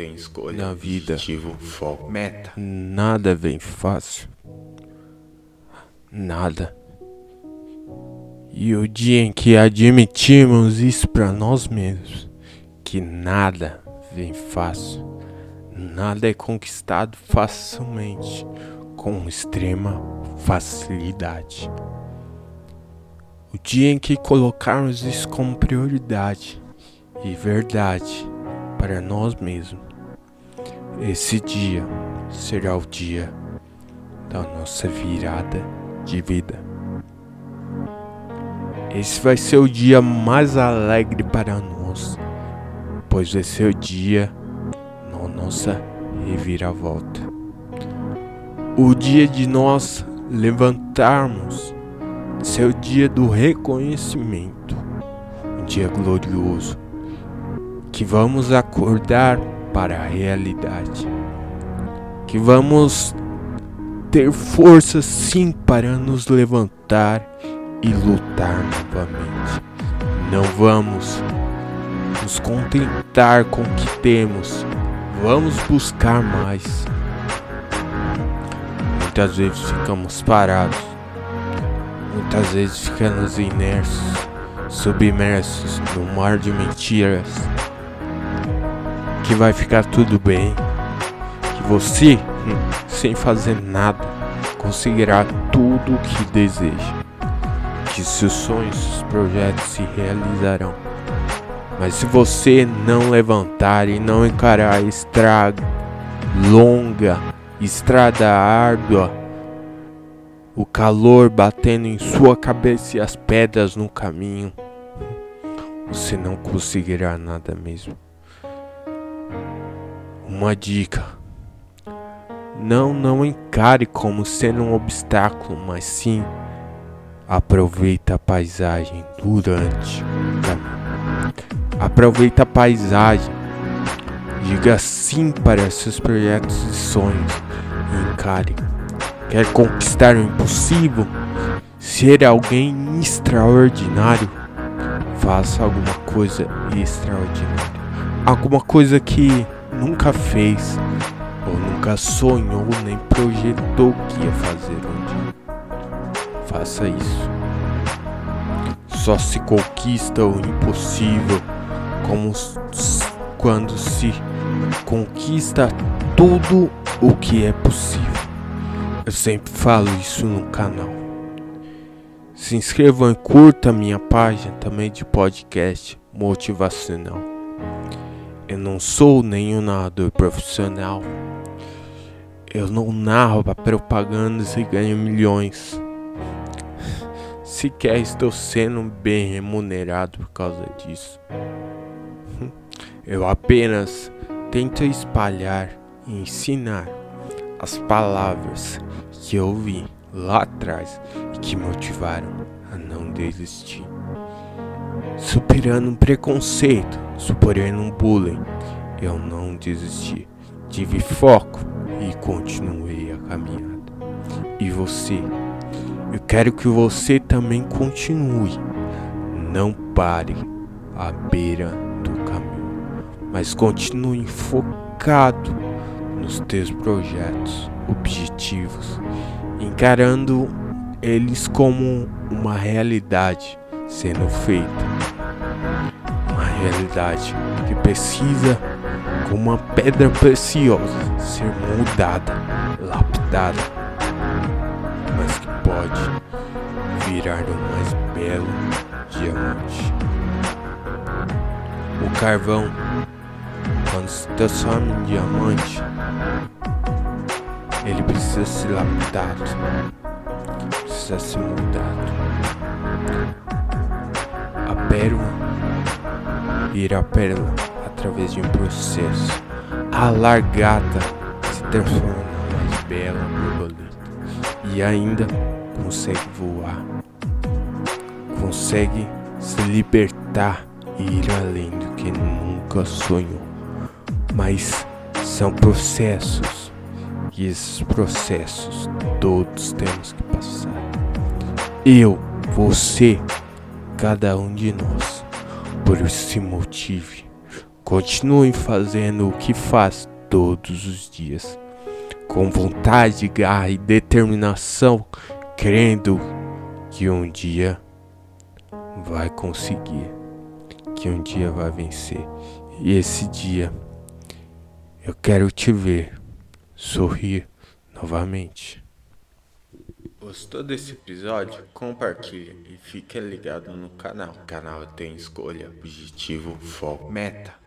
tem escolha. Na vida. Objetivo, foco, meta. Nada vem fácil. Nada. E o dia em que admitimos isso para nós mesmos, que nada vem fácil, nada é conquistado facilmente, com extrema facilidade. O dia em que colocarmos isso como prioridade e verdade para nós mesmos, esse dia será o dia da nossa virada de vida. Esse vai ser o dia mais alegre para nós, pois vai ser o dia da nossa reviravolta. O dia de nós levantarmos, ser o dia do reconhecimento, um dia glorioso, que vamos acordar para a realidade, que vamos ter força sim para nos levantar e lutar novamente. Não vamos nos contentar com o que temos, vamos buscar mais. Muitas vezes ficamos parados, muitas vezes ficamos inersos, submersos no mar de mentiras. Que vai ficar tudo bem, que você, hum, sem fazer nada, conseguirá tudo o que deseja que seus sonhos, seus projetos se realizarão. Mas se você não levantar e não encarar a estrada longa, estrada árdua, o calor batendo em sua cabeça e as pedras no caminho, você não conseguirá nada mesmo. Uma dica: não, não encare como sendo um obstáculo, mas sim Aproveita a paisagem durante o caminho. Aproveita a paisagem. Diga sim para seus projetos e sonhos e encare. Quer conquistar o impossível? Ser alguém extraordinário? Faça alguma coisa extraordinária. Alguma coisa que nunca fez ou nunca sonhou nem projetou que ia fazer um dia faça isso. Só se conquista o impossível como quando se conquista tudo o que é possível. Eu sempre falo isso no canal. Se inscrevam e curta minha página também de podcast motivacional. Eu não sou nenhum narrador profissional. Eu não narro para propagandas e ganho milhões sequer estou sendo bem remunerado por causa disso. Eu apenas tento espalhar e ensinar as palavras que eu ouvi lá atrás e que motivaram a não desistir. Superando preconceito, superando um bullying, eu não desisti. Tive foco e continuei a caminhada. E você? Eu quero que você também continue. Não pare à beira do caminho, mas continue focado nos teus projetos, objetivos, encarando eles como uma realidade sendo feita. Que precisa, como uma pedra preciosa, ser mudada, lapidada pode virar o mais belo diamante. O carvão, quando se transforma em diamante, ele precisa ser lapidado, precisa ser mudado. A pérola vira pérola através de um processo. A largata se transforma na mais bela borboleta. E ainda consegue voar, consegue se libertar e ir além do que nunca sonhou. Mas são processos e esses processos todos temos que passar. Eu, você, cada um de nós, por esse motivo, Continue fazendo o que faz todos os dias, com vontade, garra e determinação, crendo que um dia vai conseguir, que um dia vai vencer. E esse dia eu quero te ver sorrir novamente. Gostou desse episódio? Compartilhe e fique ligado no canal. O canal tem escolha, objetivo, foco, meta